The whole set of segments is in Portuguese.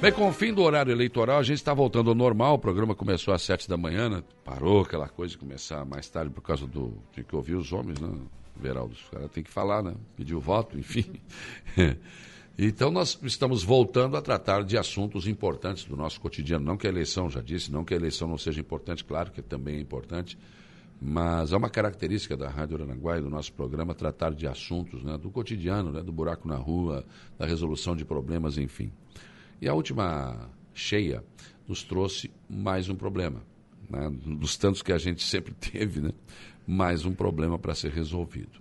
Bem, com o fim do horário eleitoral, a gente está voltando ao normal. O programa começou às sete da manhã, né? Parou aquela coisa de começar mais tarde por causa do. Tinha que ouvir os homens, né? Veraldo, os caras têm que falar, né? Pedir o voto, enfim. então, nós estamos voltando a tratar de assuntos importantes do nosso cotidiano. Não que a eleição, já disse, não que a eleição não seja importante, claro que também é importante. Mas é uma característica da Rádio Aranaguá e do nosso programa tratar de assuntos né, do cotidiano, né, do buraco na rua, da resolução de problemas, enfim. E a última cheia nos trouxe mais um problema. Né? Dos tantos que a gente sempre teve, né? mais um problema para ser resolvido.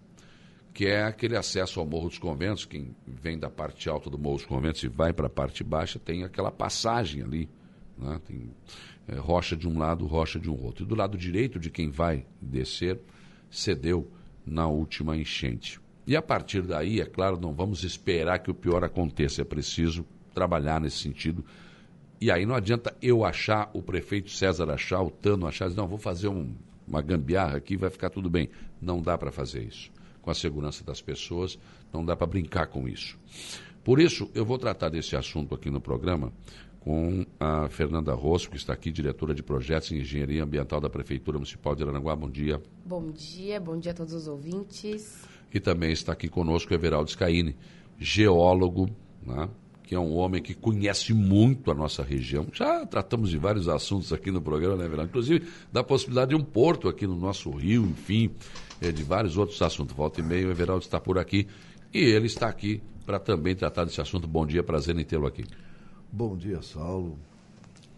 Que é aquele acesso ao Morro dos Conventos. Quem vem da parte alta do Morro dos Conventos e vai para a parte baixa tem aquela passagem ali. Né? Tem é, rocha de um lado, rocha de um outro. E do lado direito de quem vai descer, cedeu na última enchente. E a partir daí, é claro, não vamos esperar que o pior aconteça. É preciso trabalhar nesse sentido. E aí não adianta eu achar, o prefeito César achar, o Tano achar, não, vou fazer um, uma gambiarra aqui, vai ficar tudo bem. Não dá para fazer isso. Com a segurança das pessoas, não dá para brincar com isso. Por isso, eu vou tratar desse assunto aqui no programa com a Fernanda Rosso, que está aqui, diretora de projetos em engenharia ambiental da Prefeitura Municipal de Aranaguá. Bom dia. Bom dia, bom dia a todos os ouvintes. E também está aqui conosco o Everaldo Scaini, geólogo, né? Que é um homem que conhece muito a nossa região. Já tratamos de vários assuntos aqui no programa, né, Verão? Inclusive da possibilidade de um porto aqui no nosso rio, enfim, é, de vários outros assuntos. Volta e meia, o Everaldo está por aqui e ele está aqui para também tratar desse assunto. Bom dia, prazer em tê-lo aqui. Bom dia, Saulo.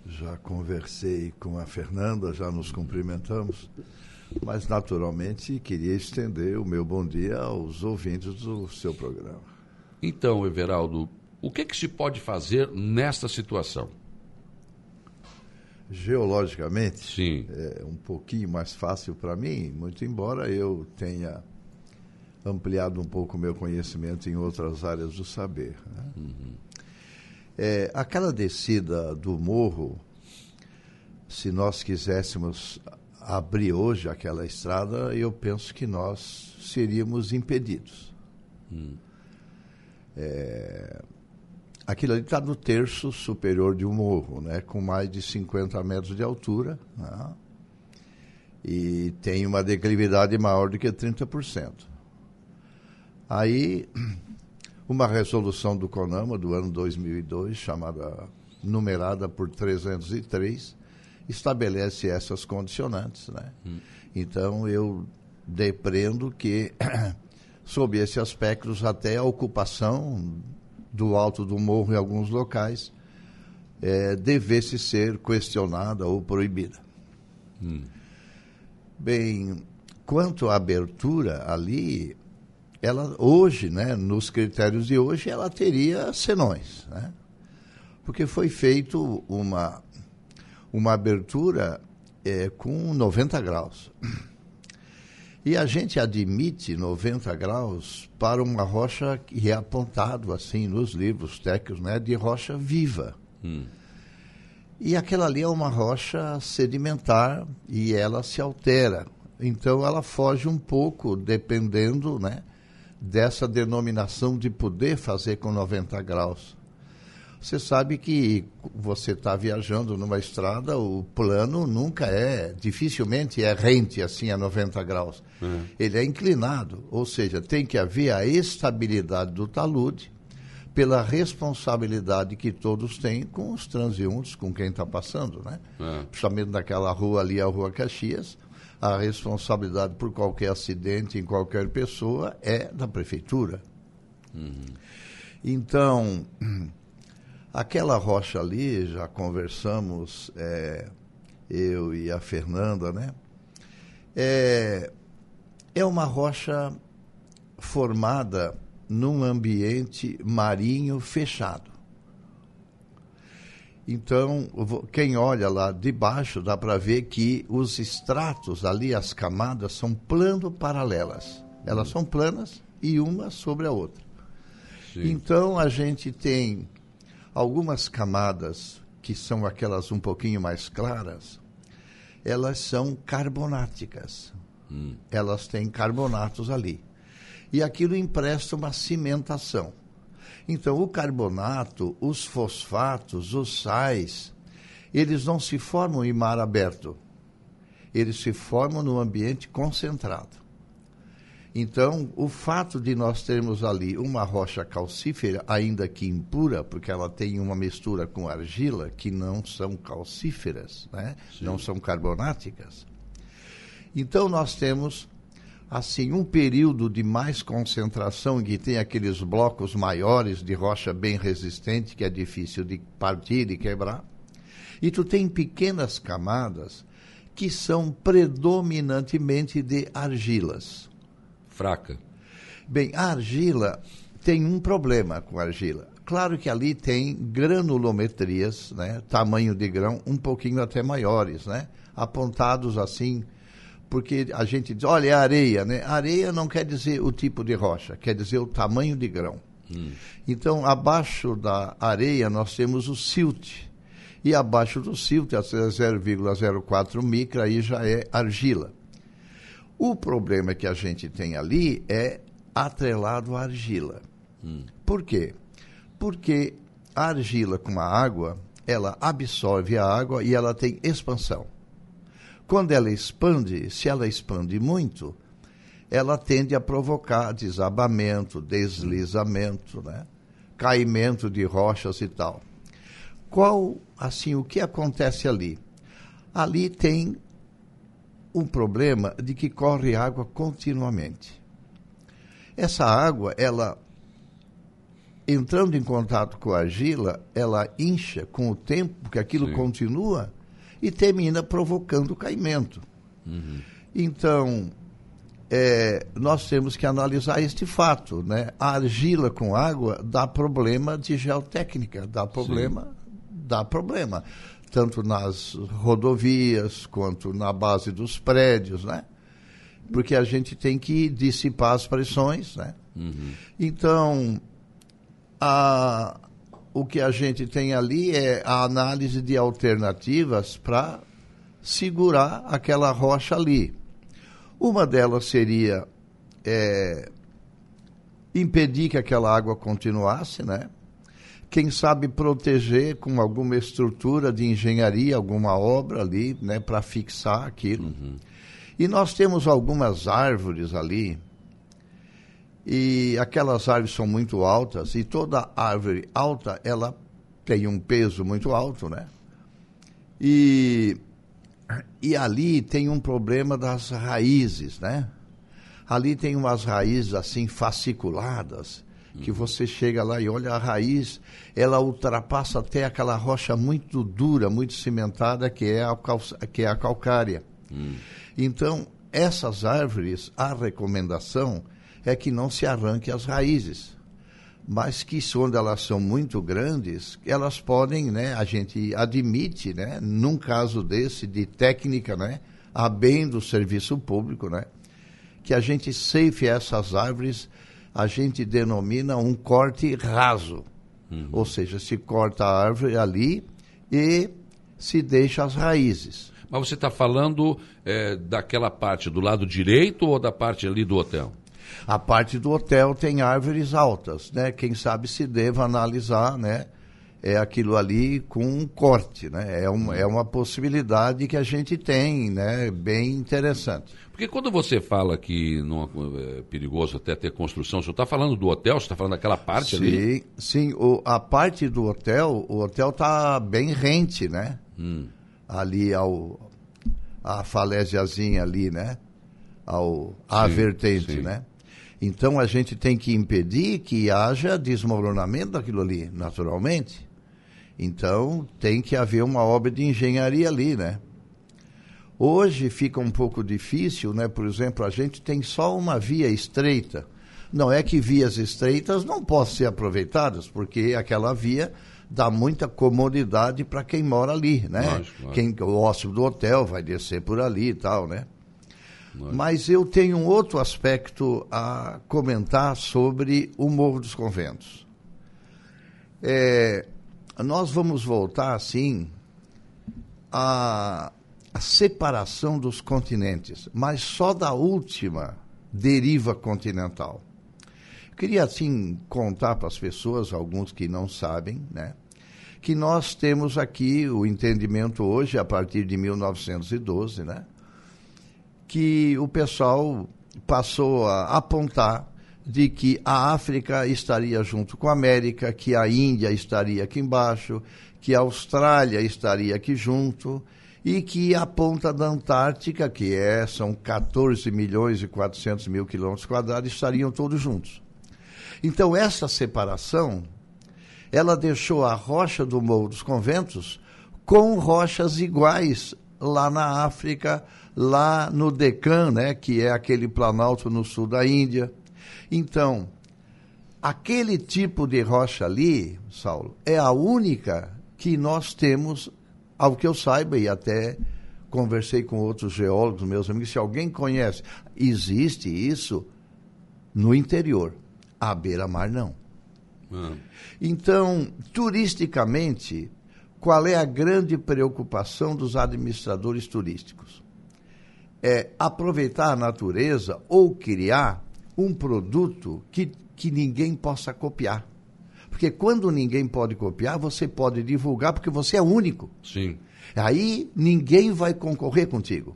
Já conversei com a Fernanda, já nos cumprimentamos, mas naturalmente queria estender o meu bom dia aos ouvintes do seu programa. Então, Everaldo, o que, que se pode fazer nesta situação? Geologicamente, Sim. é um pouquinho mais fácil para mim, muito embora eu tenha ampliado um pouco o meu conhecimento em outras áreas do saber. Né? Uhum. É, aquela descida do morro, se nós quiséssemos abrir hoje aquela estrada, eu penso que nós seríamos impedidos. Hum. É, Aquilo ali está no terço superior de um morro, né, com mais de 50 metros de altura. Né, e tem uma declividade maior do que 30%. Aí, uma resolução do CONAMA do ano 2002, chamada numerada por 303, estabelece essas condicionantes. Né? Hum. Então, eu depreendo que, sob esse aspecto, até a ocupação do alto do morro em alguns locais é, devesse ser questionada ou proibida. Hum. Bem, quanto à abertura ali, ela hoje, né, nos critérios de hoje, ela teria senões, né? Porque foi feito uma uma abertura é, com 90 graus. E a gente admite 90 graus para uma rocha que é apontado assim nos livros técnicos, né, de rocha viva. Hum. E aquela ali é uma rocha sedimentar e ela se altera. Então ela foge um pouco, dependendo né, dessa denominação de poder fazer com 90 graus. Você sabe que você está viajando numa estrada, o plano nunca é, dificilmente é rente assim a 90 graus. Uhum. Ele é inclinado, ou seja, tem que haver a estabilidade do talude pela responsabilidade que todos têm com os transeuntes, com quem está passando, né? Uhum. Principalmente naquela rua ali, a Rua Caxias, a responsabilidade por qualquer acidente em qualquer pessoa é da prefeitura. Uhum. Então Aquela rocha ali, já conversamos, é, eu e a Fernanda, né? É, é uma rocha formada num ambiente marinho fechado. Então, quem olha lá de baixo dá para ver que os estratos ali, as camadas, são plano paralelas. Elas são planas e uma sobre a outra. Sim. Então, a gente tem Algumas camadas, que são aquelas um pouquinho mais claras, elas são carbonáticas. Hum. Elas têm carbonatos ali. E aquilo empresta uma cimentação. Então, o carbonato, os fosfatos, os sais, eles não se formam em mar aberto. Eles se formam no ambiente concentrado. Então, o fato de nós termos ali uma rocha calcífera, ainda que impura, porque ela tem uma mistura com argila, que não são calcíferas, né? não são carbonáticas. Então, nós temos assim um período de mais concentração em que tem aqueles blocos maiores de rocha bem resistente que é difícil de partir e quebrar e tu tem pequenas camadas que são predominantemente de argilas fraca? Bem, a argila tem um problema com a argila. Claro que ali tem granulometrias, né, tamanho de grão um pouquinho até maiores, né, apontados assim, porque a gente diz, olha, é areia, né? Areia não quer dizer o tipo de rocha, quer dizer o tamanho de grão. Hum. Então, abaixo da areia nós temos o silt. E abaixo do silt, a 0,04 micra, aí já é argila. O problema que a gente tem ali é atrelado à argila. Hum. Por quê? Porque a argila com a água, ela absorve a água e ela tem expansão. Quando ela expande, se ela expande muito, ela tende a provocar desabamento, deslizamento, né? caimento de rochas e tal. Qual, assim, o que acontece ali? Ali tem um problema de que corre água continuamente. Essa água, ela entrando em contato com a argila, ela incha com o tempo, que aquilo Sim. continua, e termina provocando caimento. Uhum. Então, é, nós temos que analisar este fato. Né? A argila com água dá problema de geotécnica, dá problema, Sim. dá problema tanto nas rodovias quanto na base dos prédios, né? Porque a gente tem que dissipar as pressões, né? Uhum. Então, a, o que a gente tem ali é a análise de alternativas para segurar aquela rocha ali. Uma delas seria é, impedir que aquela água continuasse, né? Quem sabe proteger com alguma estrutura de engenharia, alguma obra ali, né, para fixar aquilo. Uhum. E nós temos algumas árvores ali, e aquelas árvores são muito altas, e toda árvore alta, ela tem um peso muito alto, né? E, e ali tem um problema das raízes, né? Ali tem umas raízes assim fasciculadas, que você chega lá e olha a raiz, ela ultrapassa até aquela rocha muito dura, muito cimentada, que é a, que é a calcária. Hum. Então, essas árvores, a recomendação é que não se arranque as raízes. Mas que quando elas são muito grandes, elas podem, né, a gente admite, né, num caso desse de técnica, né, a bem do serviço público, né, que a gente safe essas árvores a gente denomina um corte raso. Uhum. Ou seja, se corta a árvore ali e se deixa as raízes. Mas você está falando é, daquela parte do lado direito ou da parte ali do hotel? A parte do hotel tem árvores altas, né? Quem sabe se deva analisar, né? É aquilo ali com um corte, né? É uma, é uma possibilidade que a gente tem, né? Bem interessante. Porque quando você fala que não é perigoso até ter construção, você está falando do hotel, você está falando daquela parte sim, ali? Sim, o, a parte do hotel, o hotel está bem rente, né? Hum. Ali ao a falésiazinha ali, né? Ao a vertente, sim. né? Então a gente tem que impedir que haja desmoronamento daquilo ali, naturalmente. Então, tem que haver uma obra de engenharia ali, né? Hoje fica um pouco difícil, né? Por exemplo, a gente tem só uma via estreita. Não é que vias estreitas não possam ser aproveitadas, porque aquela via dá muita comodidade para quem mora ali, né? Lógico. Quem, o hóspede do hotel vai descer por ali e tal, né? Lógico. Mas eu tenho um outro aspecto a comentar sobre o Morro dos Conventos. É, nós vamos voltar, assim, à, à separação dos continentes, mas só da última deriva continental. Queria, assim, contar para as pessoas, alguns que não sabem, né? Que nós temos aqui o entendimento hoje, a partir de 1912, né? Que o pessoal passou a apontar de que a África estaria junto com a América, que a Índia estaria aqui embaixo, que a Austrália estaria aqui junto e que a ponta da Antártica, que é, são 14 milhões e 400 mil quilômetros quadrados, estariam todos juntos. Então, essa separação, ela deixou a rocha do Morro dos Conventos com rochas iguais lá na África, lá no Deccan, né, que é aquele planalto no sul da Índia. Então, aquele tipo de rocha ali, Saulo, é a única que nós temos, ao que eu saiba, e até conversei com outros geólogos, meus amigos, se alguém conhece, existe isso no interior, à beira-mar não. Ah. Então, turisticamente, qual é a grande preocupação dos administradores turísticos? É aproveitar a natureza ou criar um produto que, que ninguém possa copiar. Porque quando ninguém pode copiar, você pode divulgar porque você é único. Sim. Aí ninguém vai concorrer contigo.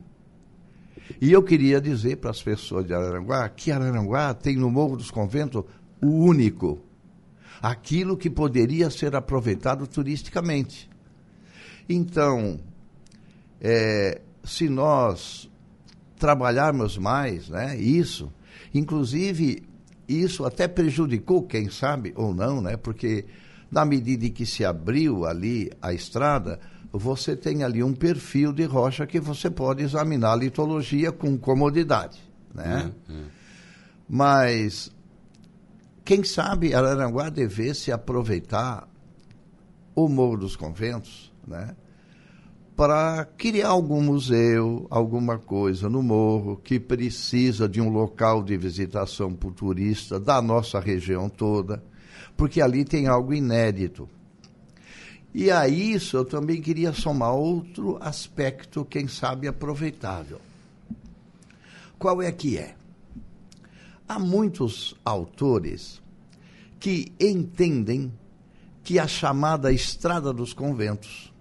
E eu queria dizer para as pessoas de Araranguá que Araranguá tem no Morro dos Conventos o único. Aquilo que poderia ser aproveitado turisticamente. Então, é, se nós trabalharmos mais né, isso, inclusive isso até prejudicou, quem sabe ou não, né? Porque na medida em que se abriu ali a estrada, você tem ali um perfil de rocha que você pode examinar a litologia com comodidade, né? Uhum. Mas quem sabe Araranguá devesse aproveitar o Morro dos Conventos, né? Para criar algum museu, alguma coisa no morro que precisa de um local de visitação para o turista da nossa região toda, porque ali tem algo inédito. E a isso eu também queria somar outro aspecto, quem sabe aproveitável. Qual é que é? Há muitos autores que entendem que a chamada Estrada dos Conventos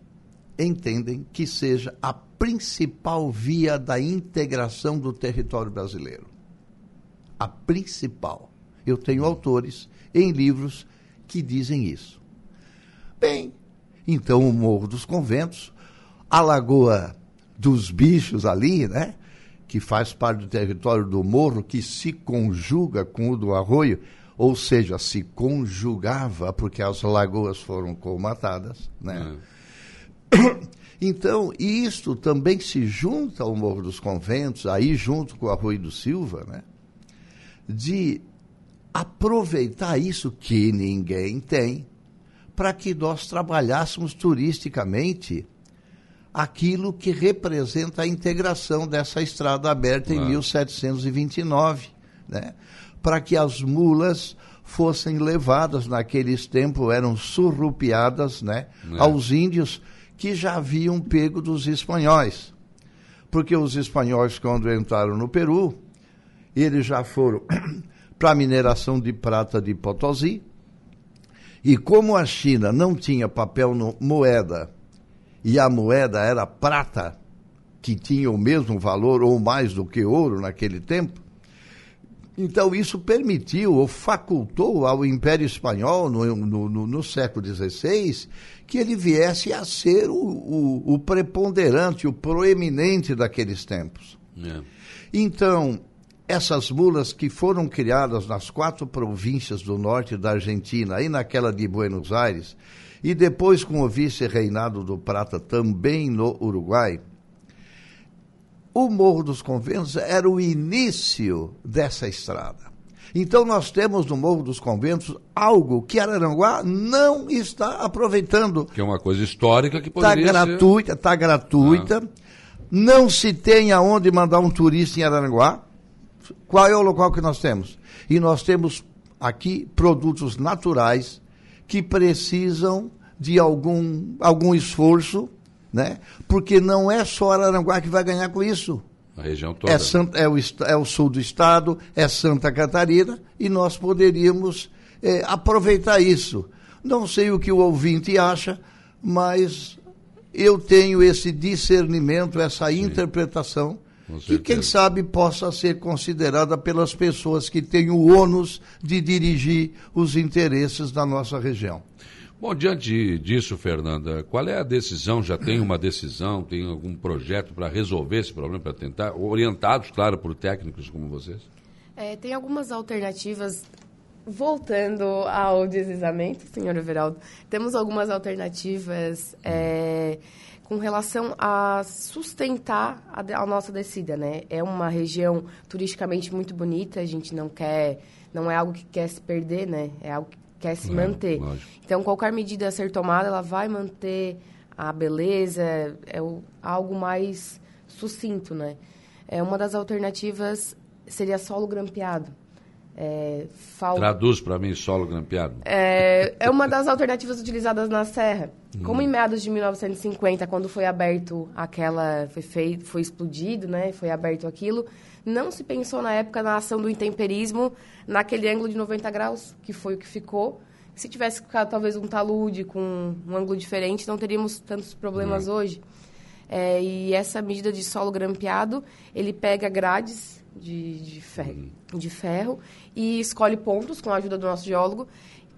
entendem que seja a principal via da integração do território brasileiro. A principal. Eu tenho autores em livros que dizem isso. Bem, então o Morro dos Conventos, a Lagoa dos Bichos ali, né? Que faz parte do território do morro, que se conjuga com o do arroio, ou seja, se conjugava, porque as lagoas foram colmatadas, né? É Então, isto também se junta ao Morro dos Conventos, aí junto com o Arroio do Silva, né? de aproveitar isso que ninguém tem, para que nós trabalhássemos turisticamente aquilo que representa a integração dessa estrada aberta em 1729, né? para que as mulas fossem levadas naqueles tempos, eram surrupiadas né? É. aos índios que já haviam pego dos espanhóis. Porque os espanhóis, quando entraram no Peru, eles já foram para a mineração de prata de Potosí. E como a China não tinha papel no, moeda, e a moeda era prata, que tinha o mesmo valor ou mais do que ouro naquele tempo, então, isso permitiu ou facultou ao Império Espanhol, no, no, no, no século XVI, que ele viesse a ser o, o, o preponderante, o proeminente daqueles tempos. É. Então, essas mulas que foram criadas nas quatro províncias do norte da Argentina e naquela de Buenos Aires, e depois com o vice-reinado do Prata também no Uruguai, o Morro dos Conventos era o início dessa estrada. Então nós temos no Morro dos Conventos algo que Araranguá não está aproveitando. Que é uma coisa histórica que tá poderia Está gratuita, está gratuita. Ah. Não se tem aonde mandar um turista em Araranguá. Qual é o local que nós temos? E nós temos aqui produtos naturais que precisam de algum, algum esforço né? Porque não é só Araranguá que vai ganhar com isso. A região toda. É, San, é, o, é o sul do estado, é Santa Catarina, e nós poderíamos é, aproveitar isso. Não sei o que o ouvinte acha, mas eu tenho esse discernimento, essa Sim. interpretação, que quem sabe possa ser considerada pelas pessoas que têm o ônus de dirigir os interesses da nossa região. Bom, diante disso, Fernanda, qual é a decisão? Já tem uma decisão, tem algum projeto para resolver esse problema, para tentar, orientados, claro, por técnicos como vocês? É, tem algumas alternativas. Voltando ao deslizamento, senhor Everaldo, temos algumas alternativas é, com relação a sustentar a, a, nossa descida, né? É uma região turisticamente muito bonita, a gente não quer, não é algo que quer se perder, né? É algo que quer se é, manter. Lógico. Então, qualquer medida a ser tomada, ela vai manter a beleza, é o, algo mais sucinto, né? É, uma das alternativas seria solo grampeado. É, fal... Traduz para mim solo grampeado. É, é uma das alternativas utilizadas na Serra. Hum. Como em meados de 1950, quando foi aberto aquela, foi feito, foi explodido, né? Foi aberto aquilo. Não se pensou na época na ação do intemperismo naquele ângulo de 90 graus, que foi o que ficou. Se tivesse ficado talvez um talude com um ângulo diferente, não teríamos tantos problemas hum. hoje. É, e essa medida de solo grampeado, ele pega grades de, de, ferro, hum. de ferro e escolhe pontos com a ajuda do nosso geólogo,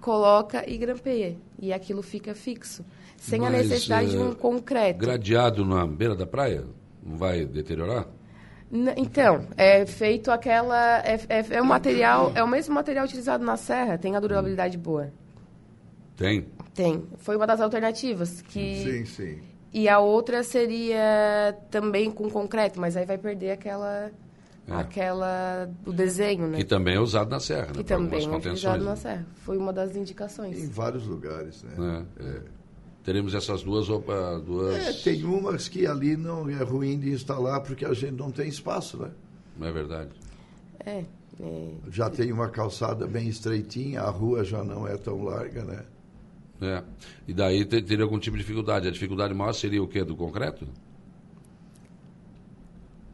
coloca e grampeia. E aquilo fica fixo, sem Mas, a necessidade de um eh, concreto. Gradeado na beira da praia? Não vai deteriorar? Então, é feito aquela. É, é, é, o material, é o mesmo material utilizado na serra, tem a durabilidade boa. Tem? Tem. Foi uma das alternativas. Que... Sim, sim. E a outra seria também com concreto, mas aí vai perder aquela é. aquela o desenho, né? Que também é usado na serra, né? Que também é utilizado na né? serra. Foi uma das indicações. Em vários lugares, né? É, é. Teremos essas duas, duas... É, tem umas que ali não é ruim de instalar porque a gente não tem espaço, né? Não é verdade. É, é. Já tem uma calçada bem estreitinha, a rua já não é tão larga, né? É. E daí teria algum tipo de dificuldade. A dificuldade maior seria o quê? Do concreto?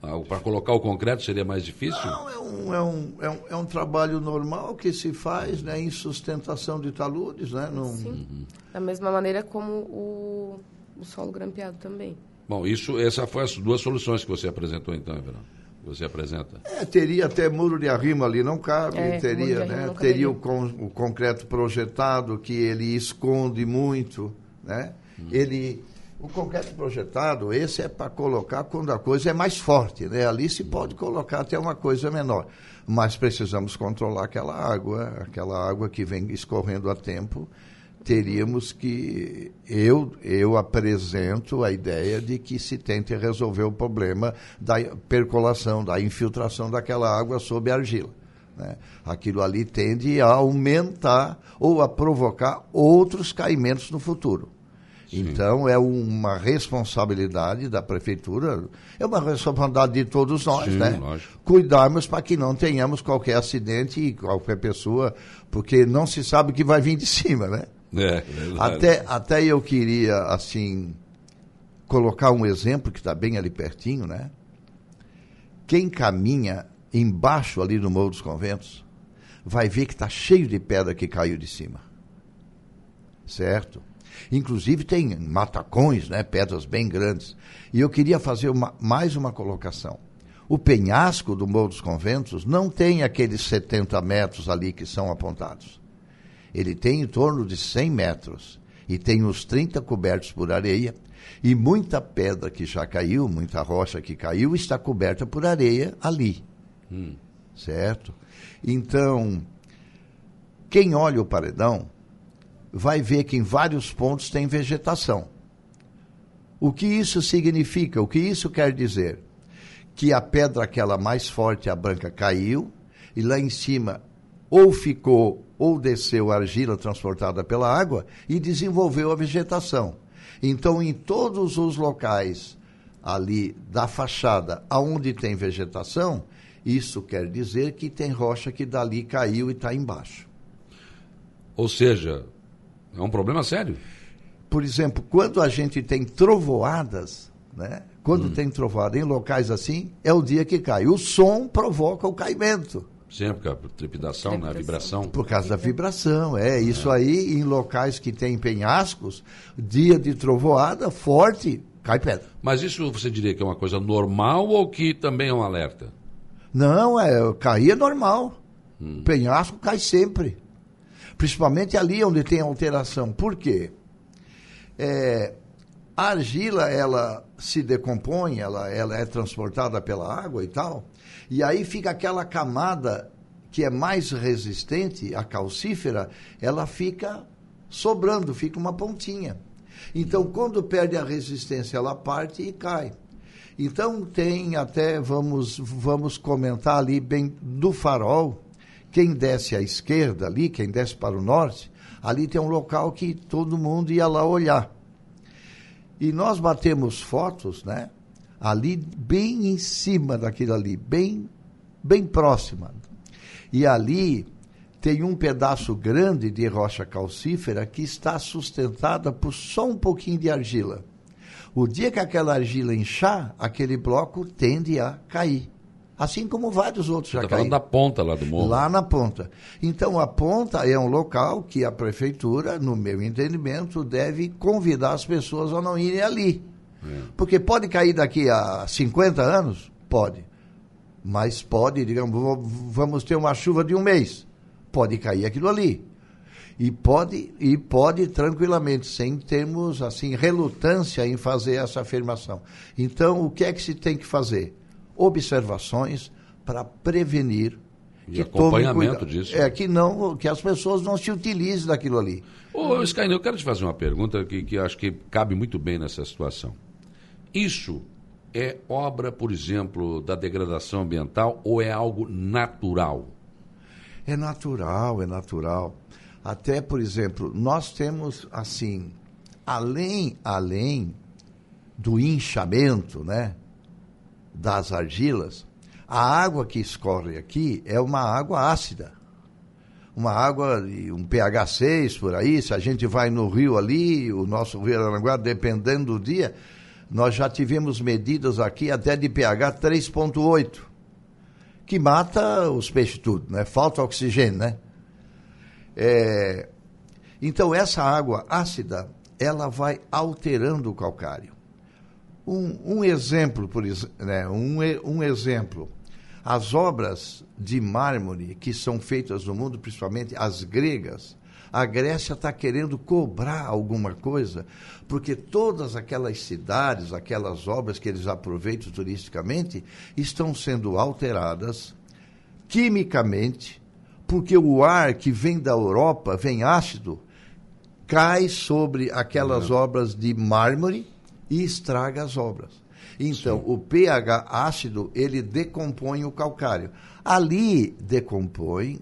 Ah, Para colocar o concreto seria mais difícil? Não, é um, é, um, é, um, é um trabalho normal que se faz né, em sustentação de taludes. Né, num... Sim, uhum. da mesma maneira como o, o solo grampeado também. Bom, isso, essa foi as duas soluções que você apresentou então, Everaldo. Você apresenta? É, teria até muro de arrimo ali, não cabe. É, teria, né? Teria o, con, o concreto projetado que ele esconde muito, né? Hum. Ele o concreto projetado, esse é para colocar quando a coisa é mais forte, né? Ali se pode colocar até uma coisa menor, mas precisamos controlar aquela água, aquela água que vem escorrendo a tempo. Teríamos que eu eu apresento a ideia de que se tente resolver o problema da percolação, da infiltração daquela água sob a argila. Né? Aquilo ali tende a aumentar ou a provocar outros caimentos no futuro. Então, é uma responsabilidade da prefeitura, é uma responsabilidade de todos nós, Sim, né? Lógico. Cuidarmos para que não tenhamos qualquer acidente e qualquer pessoa, porque não se sabe o que vai vir de cima, né? É, é até, até eu queria, assim, colocar um exemplo que está bem ali pertinho, né? Quem caminha embaixo ali no Morro dos Conventos vai ver que está cheio de pedra que caiu de cima. Certo? Inclusive tem matacões, né, pedras bem grandes. E eu queria fazer uma, mais uma colocação. O penhasco do Morro dos Conventos não tem aqueles 70 metros ali que são apontados. Ele tem em torno de 100 metros e tem os 30 cobertos por areia. E muita pedra que já caiu, muita rocha que caiu, está coberta por areia ali. Hum. Certo? Então, quem olha o paredão vai ver que em vários pontos tem vegetação. O que isso significa? O que isso quer dizer? Que a pedra aquela mais forte, a branca, caiu e lá em cima ou ficou ou desceu a argila transportada pela água e desenvolveu a vegetação. Então, em todos os locais ali da fachada aonde tem vegetação, isso quer dizer que tem rocha que dali caiu e está embaixo. Ou seja, é um problema sério. Por exemplo, quando a gente tem trovoadas, né? quando tem trovada em locais assim, é o dia que cai. O som provoca o caimento. Sempre, a trepidação, né? a vibração. Por causa da vibração, é. Isso aí, em locais que tem penhascos, dia de trovoada forte, cai pedra. Mas isso você diria que é uma coisa normal ou que também é um alerta? Não, é, cair é normal. Penhasco cai sempre. Principalmente ali onde tem alteração. Por quê? É, a argila, ela se decompõe, ela, ela é transportada pela água e tal, e aí fica aquela camada que é mais resistente, a calcífera, ela fica sobrando, fica uma pontinha. Então, quando perde a resistência, ela parte e cai. Então, tem até, vamos, vamos comentar ali bem do farol, quem desce à esquerda ali, quem desce para o norte, ali tem um local que todo mundo ia lá olhar. E nós batemos fotos, né? Ali bem em cima daquilo ali, bem, bem próxima. E ali tem um pedaço grande de rocha calcífera que está sustentada por só um pouquinho de argila. O dia que aquela argila inchar, aquele bloco tende a cair. Assim como vários outros Você já está falando da ponta lá do morro. Lá na ponta. Então, a ponta é um local que a prefeitura, no meu entendimento, deve convidar as pessoas a não irem ali. Porque pode cair daqui a 50 anos? Pode. Mas pode, digamos, vamos ter uma chuva de um mês. Pode cair aquilo ali. E pode, e pode tranquilamente, sem termos assim relutância em fazer essa afirmação. Então, o que é que se tem que fazer? Observações para prevenir E que acompanhamento cuidado. disso. É que não, que as pessoas não se utilizem daquilo ali. Ô, Skyne, eu quero te fazer uma pergunta que, que acho que cabe muito bem nessa situação. Isso é obra, por exemplo, da degradação ambiental ou é algo natural? É natural, é natural. Até, por exemplo, nós temos assim, além, além do inchamento, né, das argilas, a água que escorre aqui é uma água ácida. Uma água de um pH 6 por aí, se a gente vai no rio ali, o nosso rio Aranaguá, dependendo do dia, nós já tivemos medidas aqui até de pH 3.8 que mata os peixes tudo, né? Falta oxigênio, né? É, então essa água ácida, ela vai alterando o calcário. Um, um exemplo, por né? um, um exemplo, as obras de mármore que são feitas no mundo, principalmente as gregas, a Grécia está querendo cobrar alguma coisa, porque todas aquelas cidades, aquelas obras que eles aproveitam turisticamente, estão sendo alteradas quimicamente, porque o ar que vem da Europa, vem ácido, cai sobre aquelas obras de mármore e estraga as obras. Então, o pH ácido, ele decompõe o calcário. Ali decompõe,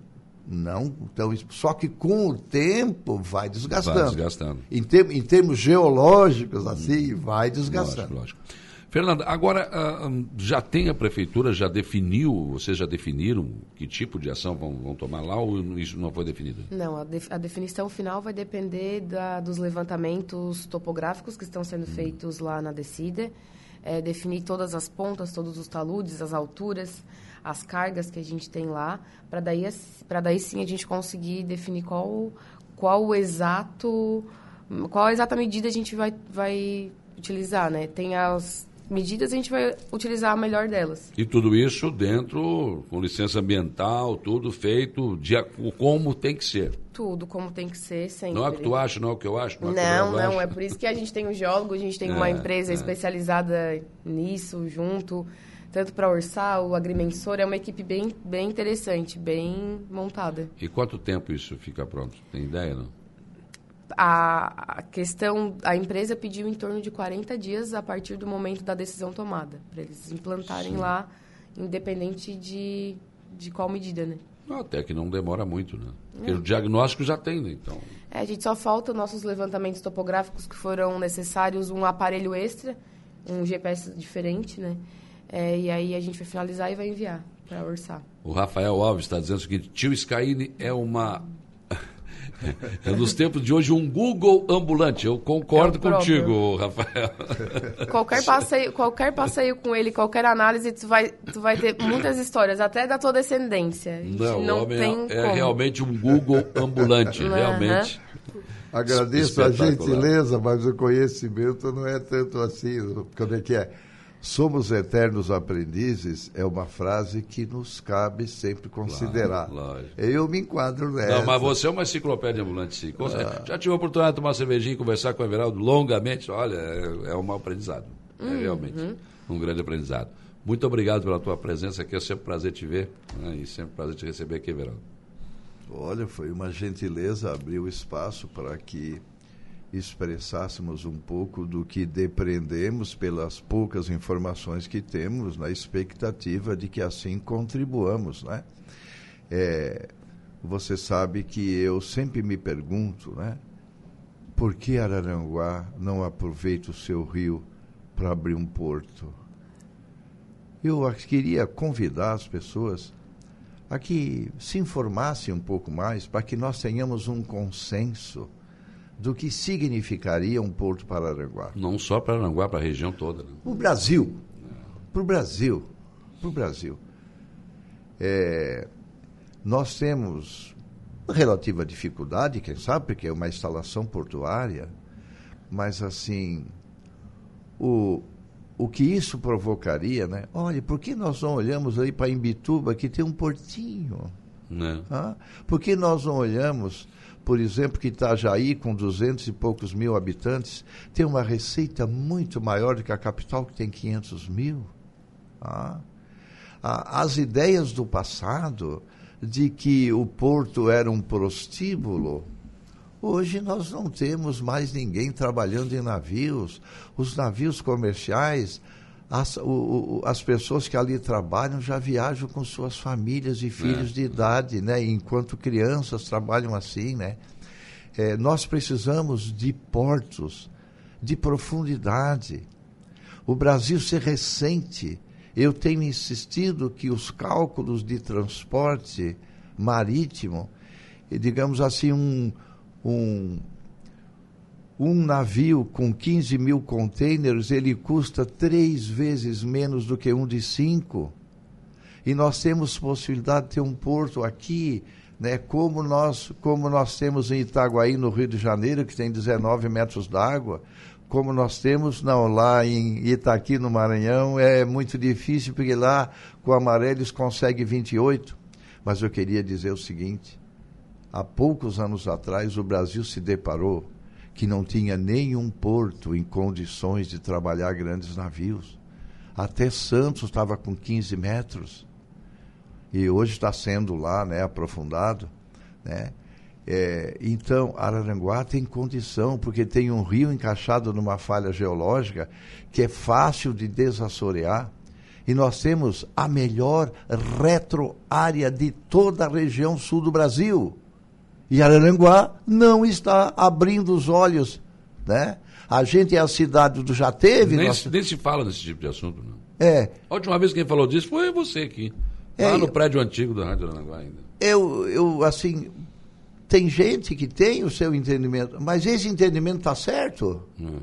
não, então, só que com o tempo vai desgastando. Vai desgastando. Em, em termos geológicos, assim, vai desgastando. Lógico, lógico. Fernanda, agora ah, hum, já tem a prefeitura, já definiu, vocês já definiram que tipo de ação vão, vão tomar lá ou isso não foi definido? Não, a, a definição final vai depender da- dos levantamentos topográficos que estão Hum. sendo feitos lá na Decida. É, definir todas as pontas, todos os taludes, as alturas, as cargas que a gente tem lá, para daí, pra daí sim a gente conseguir definir qual, qual o exato, qual a exata medida a gente vai, vai utilizar, né? Tem as medidas, a gente vai utilizar a melhor delas. E tudo isso dentro, com licença ambiental, tudo feito de, como tem que ser. Tudo como tem que ser, sempre. Não é o que tu acha, não é o que eu acho. Não, é Não, não, é acha. por isso que a gente tem um geólogo, a gente tem uma É, empresa é. especializada nisso, junto, tanto para orçar, o agrimensor, é uma equipe bem, bem interessante, bem montada. E quanto tempo isso fica pronto? Tem ideia, não? A, a questão, a empresa pediu em torno de 40 dias a partir do momento da decisão tomada, para eles implantarem lá, independente de, de qual medida, né? Até que não demora muito, né? Porque o diagnóstico já tem, né? Então, É, a gente só falta nossos levantamentos topográficos que foram necessários, um aparelho extra, um GPS diferente, né? É, e aí a gente vai finalizar e vai enviar para orçar. o Rafael Alves está dizendo o seguinte: tio Scaini é uma. É nos tempos de hoje um Google ambulante. Eu concordo É contigo, Rafael. Qualquer passeio, qualquer passeio com ele, qualquer análise, tu vai, tu vai ter muitas histórias, até da tua descendência. Não, não o homem tem é, é como. realmente um Google ambulante, Aham. realmente. Agradeço a gentileza, mas o conhecimento não é tanto assim. Como é que é? Somos eternos aprendizes é uma frase que nos cabe sempre considerar. lógico. Eu me enquadro nessa. Não, mas você é uma enciclopédia ambulante, sim. Ah. Já tive a oportunidade de tomar uma cervejinha e conversar com o Everaldo longamente. Olha, é, é um aprendizado. É realmente um grande aprendizado. Muito obrigado pela tua presença aqui. É sempre um prazer te ver né? e sempre um prazer te receber aqui, Everaldo. Olha, foi uma gentileza abrir o espaço para que expressássemos um pouco do que depreendemos pelas poucas informações que temos, na expectativa de que assim contribuamos, né? É, você sabe que eu sempre me pergunto, né? Por que Araranguá não aproveita o seu rio para abrir um porto? Eu queria convidar as pessoas a que se informassem um pouco mais para que nós tenhamos um consenso do que significaria um porto para Araranguá. Não só para Aranguá, para a região toda. Né? O Brasil, para o Brasil, para o Brasil. É, nós temos relativa dificuldade, quem sabe, porque é uma instalação portuária, mas assim, o, o que isso provocaria, né? Olha, por que nós não olhamos aí para Imbituba, que tem um portinho? Né? Ah, Por que nós não olhamos, por exemplo, que Itajaí, com duzentos e poucos mil habitantes, tem uma receita muito maior do que a capital, que tem 500 mil? Ah. Ah, As ideias do passado de que o porto era um prostíbulo, hoje nós não temos mais ninguém trabalhando em navios. Os navios comerciais, as, o- as pessoas que ali trabalham já viajam com suas famílias e filhos de idade, né? Enquanto crianças trabalham assim, né? É, nós precisamos de portos de profundidade. O Brasil se ressente. Eu tenho insistido que os cálculos de transporte marítimo, digamos assim, um, um, um navio com 15 mil containers, ele custa três vezes menos do que um de cinco. E nós temos possibilidade de ter um porto aqui, né, como, nós, como nós temos em Itaguaí, no Rio de Janeiro, que tem 19 metros d'água, como nós temos, não, lá em Itaqui, no Maranhão, é muito difícil, porque lá com a maré eles conseguem 28. Mas eu queria dizer o seguinte: há poucos anos atrás o Brasil se deparou que não tinha nenhum porto em condições de trabalhar grandes navios. Até Santos estava com 15 metros. E hoje está sendo lá né, aprofundado. Né? É, então, Araranguá tem condição, porque tem um rio encaixado numa falha geológica que é fácil de desassorear. E nós temos a melhor retroárea de toda a região sul do Brasil. E Araranguá não está abrindo os olhos. Né? A gente é a cidade do já teve. Nem, se- nem se fala desse tipo de assunto, não. É, A última vez que quem falou disso foi você aqui. É, Lá no prédio antigo da Rádio Aranguá ainda. eu, eu, assim, tem gente que tem o seu entendimento, mas esse entendimento está certo. Hum.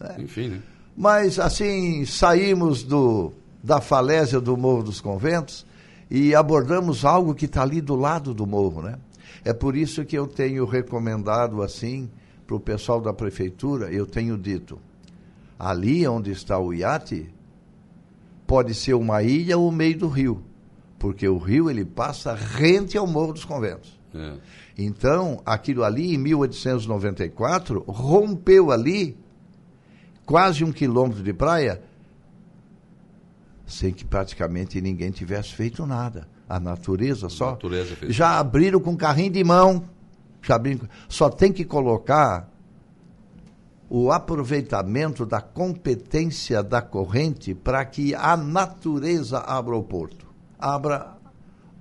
É. Enfim, né? Mas, assim, saímos do, da falésia do Morro dos Conventos e abordamos algo que está ali do lado do morro, né? É por isso que eu tenho recomendado, assim, para o pessoal da prefeitura, eu tenho dito, ali onde está o iate, pode ser uma ilha ou o meio do rio, porque o rio ele passa rente ao Morro dos Conventos. É. Então, aquilo ali, em 1894, rompeu ali quase um quilômetro de praia, sem que praticamente ninguém tivesse feito nada. A natureza só. natureza fez Já abriram com carrinho de mão. Já abriram, só tem que colocar o aproveitamento da competência da corrente para que a natureza abra o porto. Abra,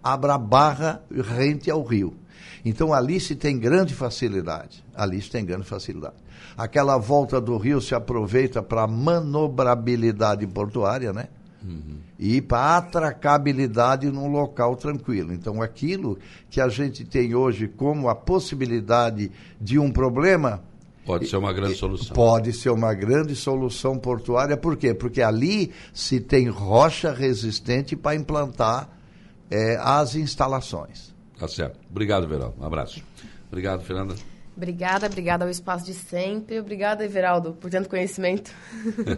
abra a barra rente ao rio. Então ali se tem grande facilidade. Ali se tem grande facilidade. Aquela volta do rio se aproveita para manobrabilidade portuária, né? Uhum. E para atracabilidade num local tranquilo. Então, aquilo que a gente tem hoje como a possibilidade de um problema. Pode ser uma grande solução. Pode ser uma grande solução portuária. Por quê? Porque ali se tem rocha resistente para implantar é, as instalações. Tá certo. Obrigado, Verão. Um abraço. Obrigado, Fernanda. Obrigada, obrigada ao espaço de sempre. Obrigada, Everaldo, por tanto conhecimento.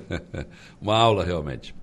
Uma aula, realmente.